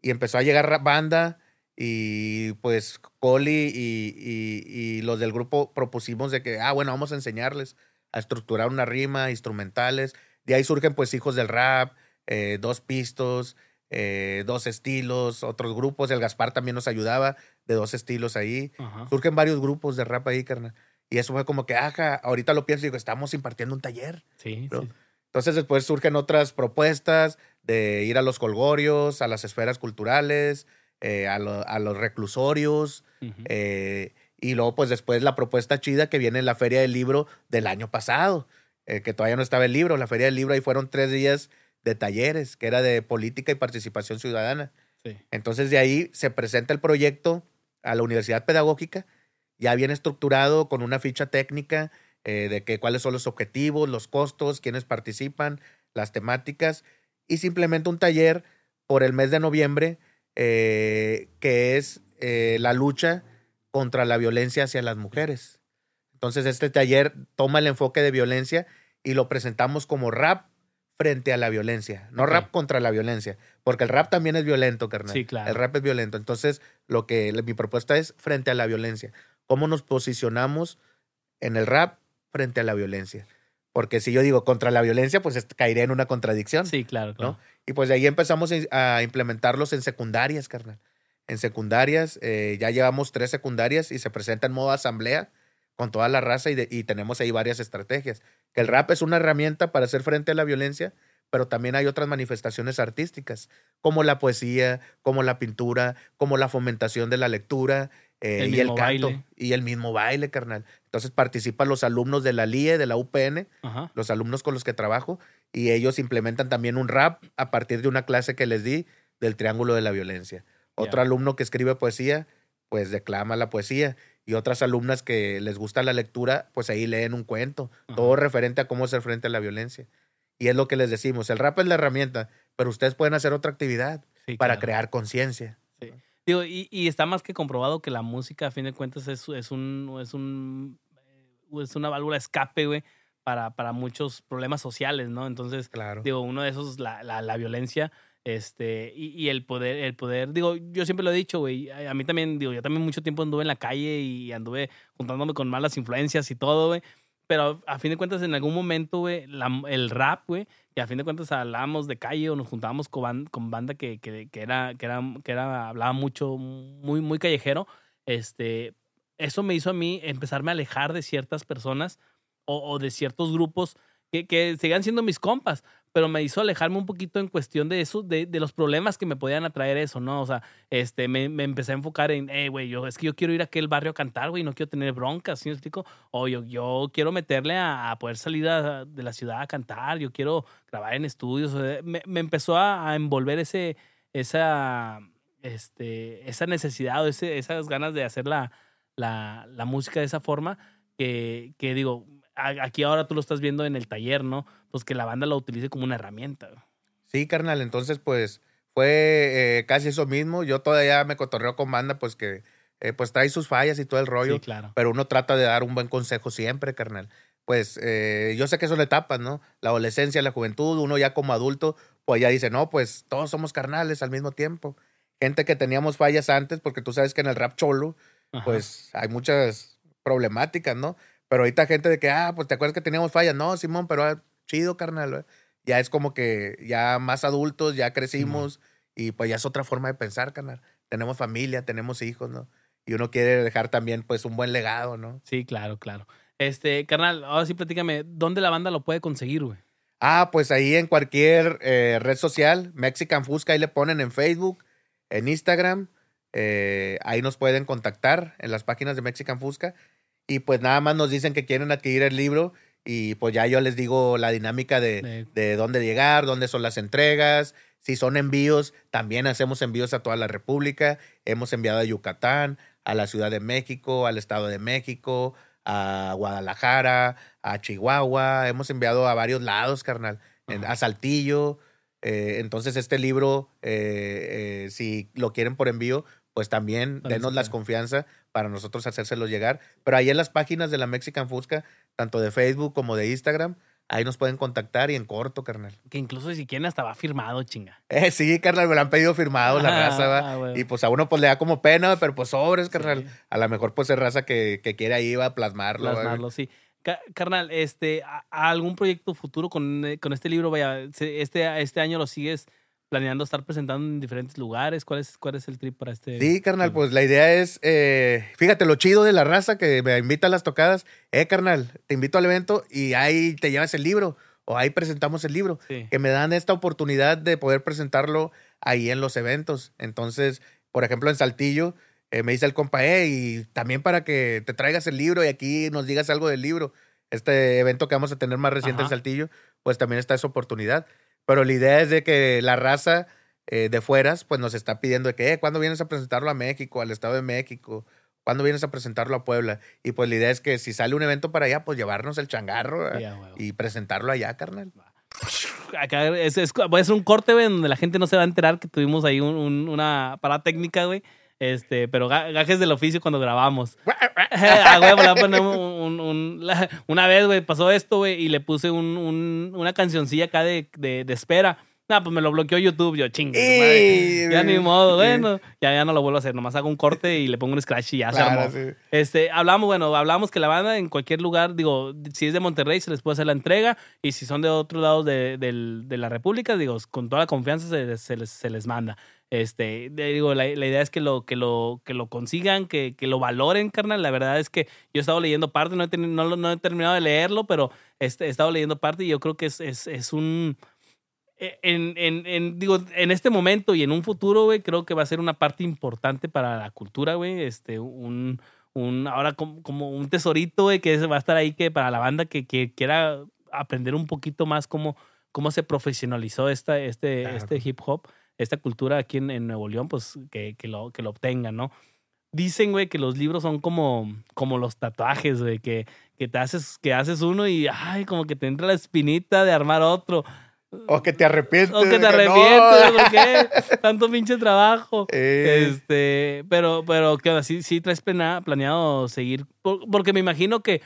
y empezó a llegar banda y pues Coli y, y- y los del grupo propusimos de que, ah, bueno, vamos a enseñarles a estructurar una rima, instrumentales. De ahí surgen pues hijos del rap, eh, dos pistos, eh, dos estilos, otros grupos. El Gaspar también nos ayudaba de dos estilos ahí Ajá. surgen varios grupos de rap ahí, carnal. Y eso fue como que, ajá, ahorita lo pienso y digo, estamos impartiendo un taller. Sí, ¿no? sí. Entonces después surgen otras propuestas de ir a los colgorios, a las esferas culturales, eh, a, lo- a los reclusorios. Eh, y luego pues después la propuesta chida que viene en la Feria del Libro del año pasado, eh, que todavía no estaba el libro. La Feria del Libro ahí fueron tres días de talleres, que era de política y participación ciudadana. Sí. Entonces de ahí se presenta el proyecto a la Universidad Pedagógica ya bien estructurado, con una ficha técnica eh, de que cuáles son los objetivos, los costos, quiénes participan, las temáticas, y simplemente un taller por el mes de noviembre, eh, que es eh, la lucha contra la violencia hacia las mujeres. Entonces, este taller toma el enfoque de violencia y lo presentamos como rap frente a la violencia, no rap contra la violencia, porque el rap también es violento, carnal. Sí, claro. El rap es violento. Entonces, lo que mi propuesta es frente a la violencia. ¿Cómo nos posicionamos en el rap frente a la violencia? Porque si yo digo contra la violencia, pues caeré en una contradicción. Sí, claro, claro. ¿no? Y pues de ahí empezamos a a implementarlos en secundarias, carnal. En secundarias, eh, ya llevamos tres secundarias y se presenta en modo asamblea con toda la raza y, de- y tenemos ahí varias estrategias. Que el rap es una herramienta para hacer frente a la violencia, pero también hay otras manifestaciones artísticas, como la poesía, como la pintura, como la fomentación de la lectura eh, y el canto. baile. Y el mismo baile, carnal. Entonces participan los alumnos de la LIE, de la UPN, Ajá. los alumnos con los que trabajo, y ellos implementan también un rap a partir de una clase que les di del Triángulo de la Violencia. Otro alumno que escribe poesía, pues declama la poesía. Y otras alumnas que les gusta la lectura, pues ahí leen un cuento. Ajá. Todo referente a cómo hacer frente a la violencia. Y es lo que les decimos, el rap es la herramienta, pero ustedes pueden hacer otra actividad Sí, para claro. crear conciencia. Sí. Digo, y, y está más que comprobado que la música, a fin de cuentas, es, es un, es un eh, es una válvula escape, güey, para, para muchos problemas sociales, ¿no? Entonces, Claro. digo, uno de esos, la, la, la violencia, este, y, y el poder, el poder, digo, yo siempre lo he dicho, güey, a, a mí también, digo, yo también mucho tiempo anduve en la calle y anduve juntándome con malas influencias y todo, güey, pero a fin de cuentas, en algún momento, güey, el rap, güey, y a fin de cuentas hablábamos de calle o nos juntábamos con, ban- con banda que, que, que era, que, era, que era, hablaba mucho, muy, muy callejero, este, eso me hizo a mí empezarme a alejar de ciertas personas o de ciertos grupos que, que sigan siendo mis compas, pero me hizo alejarme un poquito en cuestión de eso, de, los problemas que me podían atraer eso, ¿no? O sea, este, me, empecé a enfocar en, hey, güey, yo, es que yo quiero ir a aquel barrio a cantar, güey, no quiero tener broncas, ¿sí explico? O yo, yo quiero meterle a, poder salir de la ciudad a cantar, yo quiero grabar en estudios, me, me empezó a, envolver ese, esa, este, esa necesidad o esas ganas de hacer la, la, la música de esa forma que, que digo, aquí ahora tú lo estás viendo en el taller, ¿no? Pues que la banda lo utilice como una herramienta. Sí, carnal, entonces pues fue eh, casi eso mismo. Yo todavía me cotorreo con banda, pues que eh, pues trae sus fallas y todo el rollo. Sí, claro. pero uno trata de dar un buen consejo siempre, carnal. Pues eh, yo sé que son etapas, ¿no? La adolescencia, la juventud, uno ya como adulto, pues ya dice, no, pues todos somos carnales al mismo tiempo. Gente que teníamos fallas antes, porque tú sabes que en el rap cholo, Ajá. pues hay muchas problemáticas, ¿no? Pero ahorita gente de que, ah, pues te acuerdas que teníamos fallas. No, Simón, pero ah, chido, carnal. ¿eh? Ya es como que ya más adultos, ya crecimos y pues ya es otra forma de pensar, carnal. Tenemos familia, tenemos hijos, ¿no? Y uno quiere dejar también pues un buen legado, ¿no? Sí, claro, claro. Este, carnal, ahora sí platícame, ¿dónde la banda lo puede conseguir, güey? Ah, pues ahí en cualquier eh, red social, Mexican Fusca, ahí le ponen en Facebook, en Instagram, eh, ahí nos pueden contactar en las páginas de Mexican Fusca y pues nada más nos dicen que quieren adquirir el libro y pues ya yo les digo la dinámica de, De- de dónde llegar, dónde son las entregas, si son envíos, también hacemos envíos a toda la República, hemos enviado a Yucatán, a la Ciudad de México, al Estado de México, a Guadalajara, a Chihuahua, hemos enviado a varios lados, carnal, Ajá. a Saltillo. eh, entonces este libro, eh, eh, si lo quieren por envío, pues también denos las confianza para nosotros hacérselo llegar. Pero ahí en las páginas de la Mexican Fusca, tanto de Facebook como de Instagram, ahí nos pueden contactar y en corto, carnal. Que incluso si quieren hasta va firmado, chinga. Eh, sí, carnal, me lo han pedido firmado la Ah, raza, va. ah. Y pues a uno pues le da como pena, pero pues sobres, carnal. Sí. A lo mejor pues es raza que, que quiere ahí va a plasmarlo. va. Plasmarlo, sí. Ca- carnal, este, ¿a- a ¿algún proyecto futuro con, eh, con este libro? Vaya, este, este año lo sigues planeando estar presentando en diferentes lugares. ¿Cuál es, cuál es el trip para este? Sí, carnal, pues la idea es, eh, fíjate lo chido de la raza que me invita a las tocadas. Eh, carnal, te invito al evento y ahí te llevas el libro o ahí presentamos el libro. Sí. Que me dan esta oportunidad de poder presentarlo ahí en los eventos. Entonces, por ejemplo, en Saltillo, eh, me dice el compa, eh, y también para que te traigas el libro y aquí nos digas algo del libro. Este evento que vamos a tener más reciente en. Saltillo, pues también está esa oportunidad. Pero la idea es de que la raza eh, de fueras, pues nos está pidiendo de que, eh, ¿cuándo vienes a presentarlo a México, al Estado de México ¿Cuándo vienes a presentarlo a Puebla? Y pues la idea es que si sale un evento para allá, pues llevarnos el changarro y presentarlo allá, carnal. Acá es, es- voy a hacer un corte, güey, donde la gente no se va a enterar que tuvimos ahí un- un- una parada técnica, güey. Este, pero ga- gajes del oficio cuando grabamos. a huevo, le voy a poner un- un- un- la- una vez, güey, pasó esto, güey, y le puse un- un- una cancioncilla acá de, de, de espera. Nah, pues me lo bloqueó YouTube. Yo, chingue. Ya ni modo, bueno. Ya, ya no lo vuelvo a hacer. Nomás hago un corte y le pongo un scratch y ya se Claro, armó. sí. Este, hablamos, bueno, hablamos que la banda en cualquier lugar, digo, si es de Monterrey se les puede hacer la entrega y si son de otros lados de, del- de la República, digo, con toda la confianza se les, se les, se les manda. Este, digo, la, la idea es que lo, que lo, que lo consigan, que, que lo valoren, carnal. La verdad es que yo he estado leyendo parte, no he, teni- no, no he terminado de leerlo, pero este, he estado leyendo parte y yo creo que es, es, es un... eh, En, en, en, digo, en este momento y en un futuro, güey, creo que va a ser una parte importante para la cultura, güey. Este, un, un, ahora como, como un tesorito, güey, que va a estar ahí que para la banda que, que quiera aprender un poquito más cómo, cómo se profesionalizó esta, este, Claro. este hip hop, esta cultura aquí en, en Nuevo León, pues que, que, lo, que lo obtengan, ¿no? Dicen, güey, que los libros son como, como los tatuajes, güey, que, que te haces, que haces uno y, ay, como que te entra la espinita de armar otro. O que te arrepientes. O que te no. arrepientes, ¿por qué? Tanto pinche trabajo. Eh. Este, pero, pero, ¿qué onda? ¿Sí, sí traes planeado seguir? Por- Porque me imagino que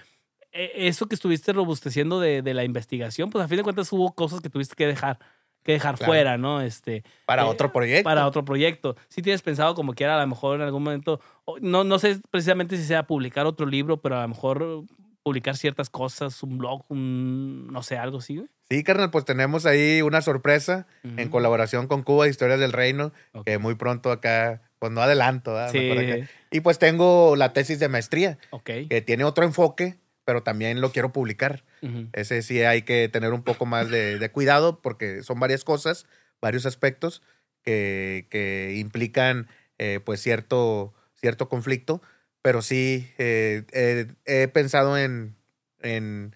eh, eso que estuviste robusteciendo de, de la investigación, pues a fin de cuentas hubo cosas que tuviste que dejar, que dejar Claro. fuera, ¿no? Este, Para eh, otro proyecto. para otro proyecto. Si tienes pensado como quiera, a lo mejor en algún momento, no, no sé precisamente si sea publicar otro libro, pero a lo mejor publicar ciertas cosas, un blog, un, no sé, algo así, güey. Sí, carnal, pues tenemos ahí una sorpresa en colaboración con Cuba Historias del Reino, que muy pronto acá, pues no adelanto, ¿verdad? Sí. Y pues tengo la tesis de maestría, ok. que tiene otro enfoque, pero también lo quiero publicar. Ujú. Ese sí hay que tener un poco más de, de cuidado porque son varias cosas, varios aspectos que, que implican eh, pues cierto, cierto conflicto, pero sí eh, eh, he pensado en, en,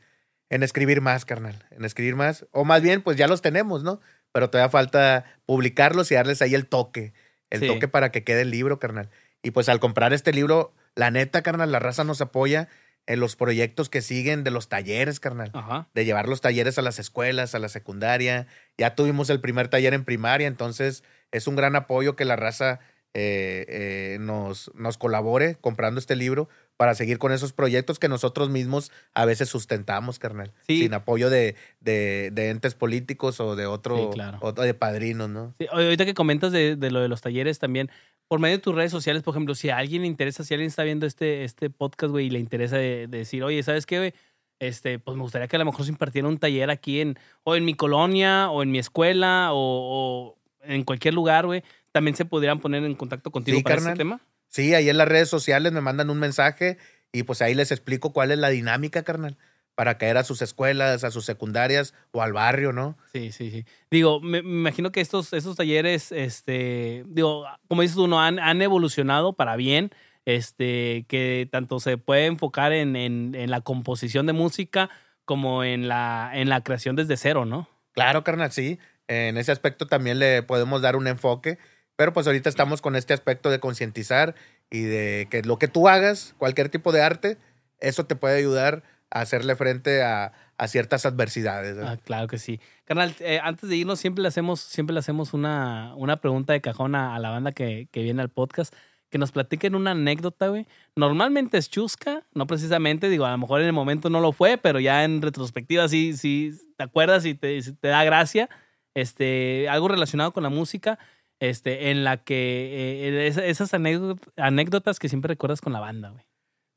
en escribir más, carnal, en escribir más, o más bien pues ya los tenemos, ¿no? Pero todavía falta publicarlos y darles ahí el toque, el Sí. toque para que quede el libro, carnal. Y pues al comprar este libro, la neta, carnal, la raza nos apoya en los proyectos que siguen de los talleres, carnal. Ajá. De llevar los talleres a las escuelas, a la secundaria. Ya tuvimos el primer taller en primaria, entonces es un gran apoyo que la raza eh, eh, nos, nos colabore comprando este libro para seguir con esos proyectos que nosotros mismos a veces sustentamos, carnal. Sí. Sin apoyo de, de, de entes políticos o de otro, Sí, claro. de padrinos, ¿no? Sí, ahorita que comentas de, de lo de los talleres también, por medio de tus redes sociales, por ejemplo, si a alguien le interesa, si alguien está viendo este, este podcast, güey, y le interesa de, de decir, oye, ¿sabes qué, güey? Este, pues me gustaría que a lo mejor se impartiera un taller aquí en, o en mi colonia, o en mi escuela, o, o en cualquier lugar, güey. También se pudieran poner en contacto contigo Sí, para carnal. ese tema. Sí, ahí en las redes sociales me mandan un mensaje y pues ahí les explico cuál es la dinámica, carnal, para caer a sus escuelas, a sus secundarias o al barrio, ¿no? Sí, sí, sí. Digo, me, me imagino que estos, estos talleres, este, digo, como dices tú, no han, han evolucionado para bien, este, que tanto se puede enfocar en, en, en la composición de música como en la, en la creación desde cero, ¿no? Claro, carnal, sí. En ese aspecto también le podemos dar un enfoque, pero pues ahorita estamos con este aspecto de concientizar y de que lo que tú hagas, cualquier tipo de arte, eso te puede ayudar a hacerle frente a, a ciertas adversidades. Ah, claro que sí. Carnal, eh, antes de irnos, siempre le hacemos, siempre le hacemos una, una pregunta de cajón a, a la banda que, que viene al podcast. Que nos platiquen una anécdota, güey. Normalmente es chusca, no precisamente, digo, a lo mejor en el momento no lo fue, pero ya en retrospectiva sí, sí te acuerdas y te, te da gracia. Este, algo relacionado con la música, este, en la que eh, es- esas anécdot- anécdotas que siempre recuerdas con la banda, güey.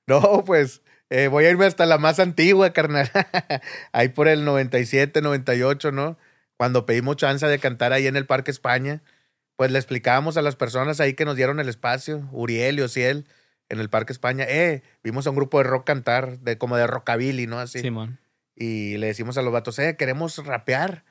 No, pues eh, voy a irme hasta la más antigua, carnal. ahí por el 97, 98, ¿no? Cuando pedimos chance de cantar ahí en el Parque España, pues le explicábamos a las personas ahí que nos dieron el espacio, Uriel y Ociel, en el Parque España, eh, vimos a un grupo de rock cantar, de como de rockabilly, ¿no? Así. Simón. Y le decimos a los vatos, eh, queremos rapear,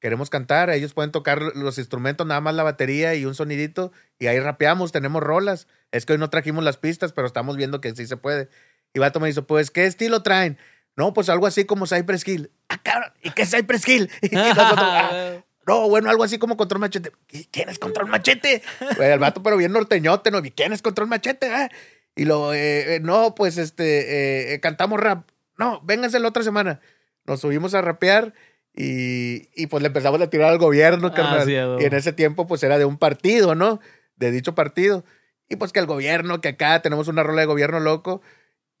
queremos cantar, ellos pueden tocar los instrumentos, nada más la batería y un sonidito, y ahí rapeamos, tenemos rolas. Es que hoy no trajimos las pistas, pero estamos viendo que sí se puede. Y vato me dice, pues, ¿qué estilo traen? No, pues algo así como Cypress Hill. Ah, cabrón, ¿y qué es Cypress Hill? Y nosotros, "Ah, no, bueno, algo así como Control Machete. ¿Y ¿Quién es Control Machete? El vato, pero bien norteñote, ¿no? ¿Y quién es Control Machete? ah? Y luego, eh, eh, no, pues este, eh, cantamos rap. No, vénganse la otra semana. Nos subimos a rapear y, y pues le empezamos a tirar al gobierno, Ah, carnal. sí, a huevo. y en ese tiempo, pues era de un partido, ¿no? De dicho partido. Y pues que el gobierno, que acá tenemos una rola de gobierno loco.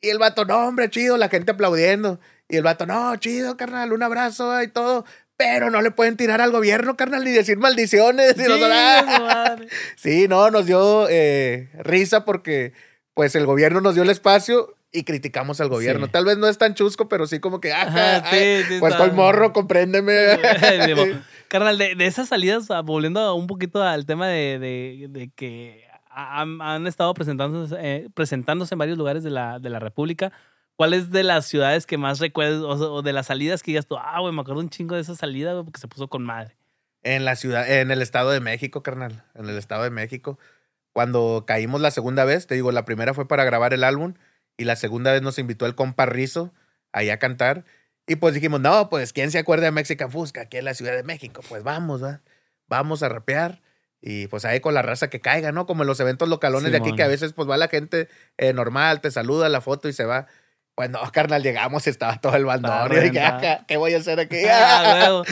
Y el vato, no, hombre, chido, la gente aplaudiendo. Y el vato, no, chido, carnal, un abrazo y todo. Pero no le pueden tirar al gobierno, carnal, ni decir maldiciones. "Ah". su madre. Sí, no, nos dio eh, risa porque pues el gobierno nos dio el espacio y criticamos al gobierno. Sí. Tal vez no es tan chusco, pero sí como que, ajá, Ajá, sí, sí pues está. estoy morro, compréndeme. Carnal, de, de esas salidas, ah, volviendo un poquito al tema de, de- de que han, han estado presentándose, eh, presentándose en varios lugares de la, de la República, ¿cuál es de las ciudades que más recuerdas o, o de las salidas que digas tú, ah, güey, me acuerdo un chingo de esa salida, güey, porque se puso con madre? En la ciudad, en el Estado de México, carnal, en el Estado de México. Cuando caímos la segunda vez, te digo, la primera fue para grabar el álbum y la segunda vez nos invitó el compa Rizzo ahí a cantar. Y pues dijimos, no, pues, ¿quién se acuerda de Mexican Fusca aquí en la Ciudad de México? Pues vamos, ¿va? Vamos a rapear. Y pues ahí con la raza que caiga, ¿no? Como en los eventos localones de aquí, que a veces pues va la gente eh, normal, te saluda la foto y se va. Pues no, carnal, llegamos y estaba todo el bandón. Y dije. "Ajá, ¿qué voy a hacer aquí? Ah.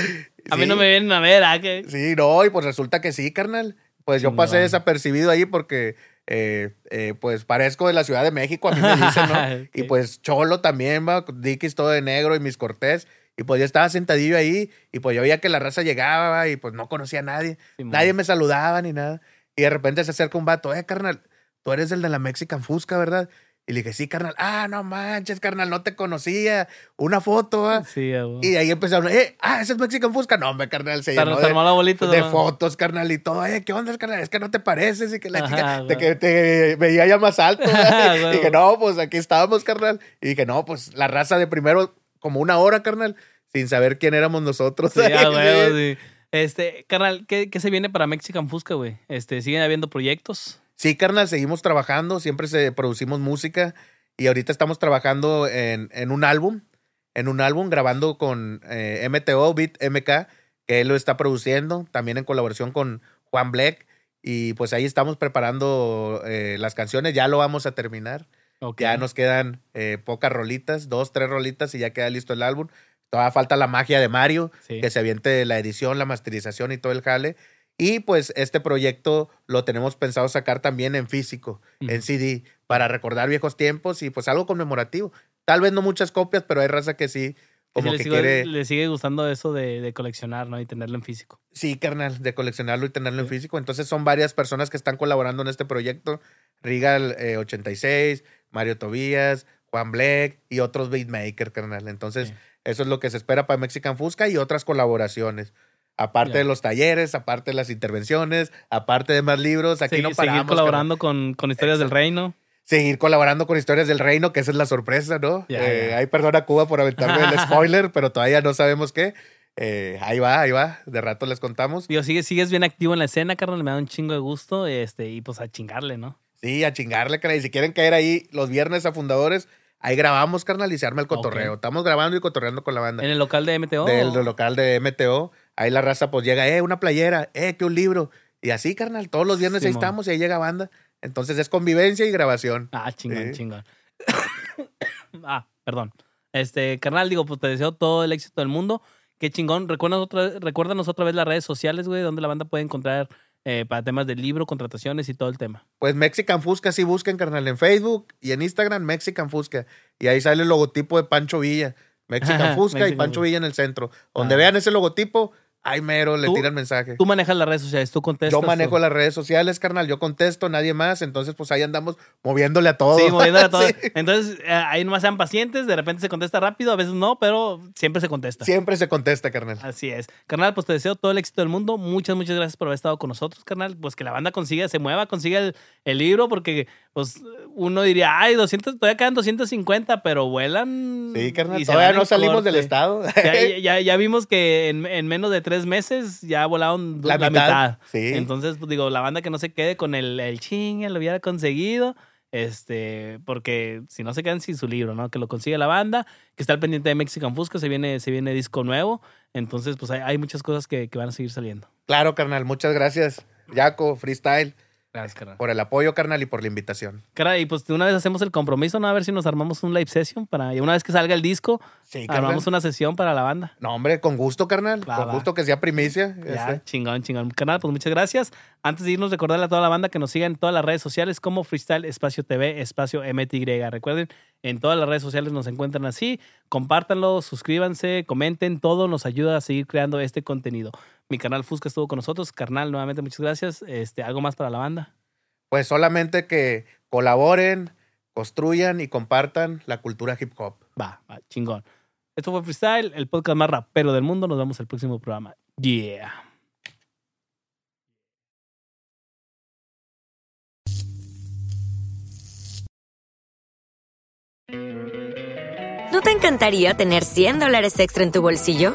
A mí no me vienen a ver, ¿ah? Que... Sí, no, y pues resulta que sí, carnal. Pues yo pasé desapercibido ahí porque, eh, eh, pues parezco de la Ciudad de México, a mí me dicen, ¿no? Y pues Cholo también, va, Dickies todo de negro y mis cortés. Y pues yo estaba sentadillo ahí y pues yo veía que la raza llegaba va, y pues no conocía a nadie. Nadie me saludaba ni nada. Y de repente se acerca un vato, eh, carnal, tú eres el de la Mexican Fusca, ¿verdad? Y le dije, sí, carnal. Ah, no manches, carnal, no te conocía. Una foto, va. Sí. Y ahí empezaron, eh, ah, ese es Mexican Fusca. No, hombre, carnal, se llenó de, la bolita. de fotos, carnal, y todo. Eh, ¿qué onda, carnal? Es que no te pareces y que la Ajá, chica, de que te veía ya más alto. ¿verdad? y dije, no, pues aquí estábamos, carnal. Y dije, no, pues la raza de primero, como una hora, carnal, sin saber quién éramos nosotros. Sí, a huevo, Sí. sí. Este, carnal, ¿qué, ¿qué se viene para Mexican Fusca, güey? Este, ¿siguen habiendo proyectos? Sí, carnal, seguimos trabajando, siempre se producimos música y ahorita estamos trabajando en, en un álbum, en un álbum grabando con eh, MTO, Beat MK, que él lo está produciendo, también en colaboración con Juan Black y pues ahí estamos preparando eh, las canciones, ya lo vamos a terminar, Ok. ya nos quedan eh, pocas rolitas, dos, tres rolitas y ya queda listo el álbum. Todavía falta la magia de Mario, Sí. que se aviente la edición, la masterización y todo el jale. Y pues este proyecto lo tenemos pensado sacar también en físico, en. CD, para recordar viejos tiempos y pues algo conmemorativo. Tal vez no muchas copias, pero hay raza que sí, como le, que quiere, le sigue gustando eso de, de coleccionar, ¿no? Y tenerlo en físico. sí, carnal, de coleccionarlo y tenerlo en físico. Entonces son varias personas que están colaborando en este proyecto. Rigal eh, 86, Mario Tobías, Juan Black y otros beatmakers, carnal. Entonces Sí. eso es lo que se espera para Mexican Fusca y otras colaboraciones. Aparte de los talleres, aparte de las intervenciones, aparte de más libros, aquí no paramos. seguir colaborando con, con Historias del Reino. Seguir colaborando con Historias del Reino, que esa es la sorpresa, ¿no? Ya, Eh, ya. Ahí perdona Cuba por aventarme el spoiler, pero todavía no sabemos qué. Eh, ahí va, ahí va. De rato les contamos. Digo, sigues, sigues bien activo en la escena, carnal. Me da un chingo de gusto. Este, y pues a chingarle, ¿no? Sí, a chingarle, carnal. Y si quieren caer ahí los viernes a fundadores, ahí grabamos, carnal, y se arma el cotorreo. Estamos grabando y cotorreando con la banda. En el local de MTO. del local de MTO. Ahí la raza pues llega, eh, una playera, eh, que un libro. Y así, carnal, todos los viernes ahí estamos y ahí llega banda. Entonces es convivencia y grabación. Ah, chingón, Sí. chingón. ah, perdón. Este, carnal, digo, pues te deseo todo el éxito del mundo. Qué chingón. Recuérdanos otra, recuérdanos otra vez las redes sociales, güey, donde la banda puede encontrar eh, para temas del libro, contrataciones y todo el tema. Pues Mexican Fusca, sí busquen, carnal, en Facebook y en Instagram, Mexican Fusca. Y ahí sale el logotipo de Pancho Villa. Mexican Fusca y Pancho. Villa en el centro. Donde Ah. vean ese logotipo, ahí mero le Tú- tiran mensaje. Tú manejas las redes sociales, tú contestas. Yo manejo tú. las redes sociales, carnal. Yo contesto, nadie más. Entonces, pues ahí andamos moviéndole a todo. Sí, moviéndole a todo. Sí. Entonces, eh, ahí nomás sean pacientes, de repente se contesta rápido, a veces no, pero siempre se contesta. Siempre se contesta, carnal. Así es. Carnal, pues te deseo todo el éxito del mundo. Muchas, muchas gracias por haber estado con nosotros, carnal. Pues que la banda consiga, se mueva, consiga el, el libro, porque pues uno diría, ay, 200, todavía quedan 250, pero vuelan. Sí, carnal. y Todavía no salimos del estado. Ya, ya, ya vimos que en, en menos de tres meses ya volaron La la, mitad, mitad. sí. Entonces, pues digo, la banda que no se quede con el, el ching, lo hubiera conseguido. Este, porque si no se quedan sin su libro, ¿no? Que lo consiga la banda, que está al pendiente de Mexican Fusca, se viene, se viene disco nuevo. Entonces, pues hay, hay muchas cosas que, que van a seguir saliendo. Claro, carnal. Muchas gracias. Yaco, freestyle. Gracias, carnal. por el apoyo, carnal, y por la invitación. Cara, y pues de una vez hacemos el compromiso, ¿no? A ver si nos armamos un live session para. Y una vez que salga el disco, Sí, armamos una sesión para la banda. No, hombre, con gusto, carnal. Va, con va. gusto que sea primicia. Ya, Este, chingón, chingón. Canal, pues muchas gracias. Antes de irnos, recordarle a toda la banda que nos siga en todas las redes sociales como Freestyle Espacio TV, Espacio MTY. Recuerden, en todas las redes sociales nos encuentran así. Compártanlo, suscríbanse, comenten, todo nos ayuda a seguir creando este contenido. Mi canal Fusca estuvo con nosotros. Carnal, nuevamente muchas gracias. Este, ¿Algo más para la banda? Pues solamente que colaboren, construyan y compartan la cultura hip hop. Va, va, chingón. Esto fue Freestyle, el podcast más rapero del mundo. Nos vemos el próximo programa. Yeah. ¿No te encantaría tener 100 dólares extra en tu bolsillo?